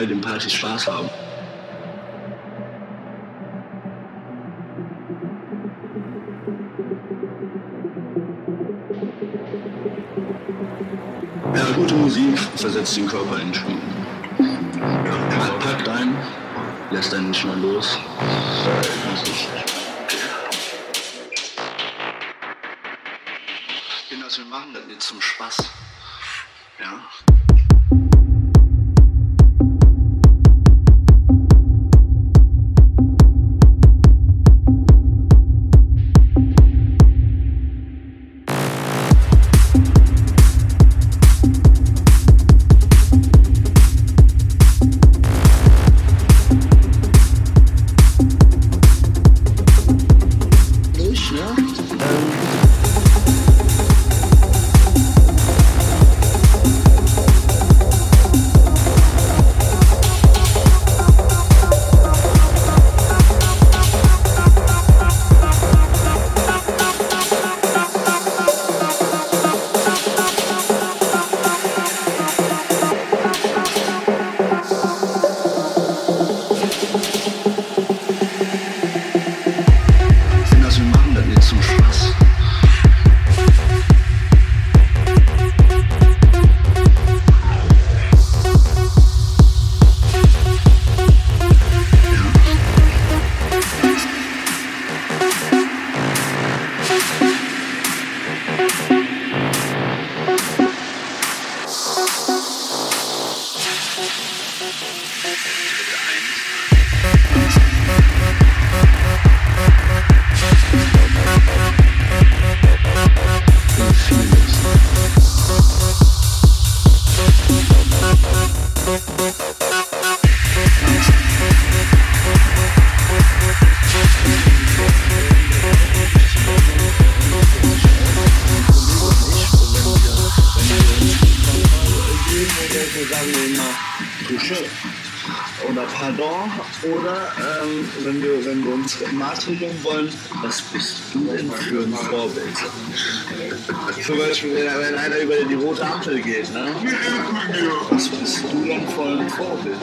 bei den Partys Spaß haben. Ja, gute Musik versetzt den Körper in Schwung. Ja, packt ein, lässt einen nicht mehr los. Ist Kinder, wir machen das nicht zum Spaß. Ja. Wenn, wir, wenn wir uns maßregeln wollen, was bist du denn für ein Vorbild? Zum Beispiel, wenn, wenn einer über die rote Ampel geht, ne? Was bist du denn für ein Vorbild?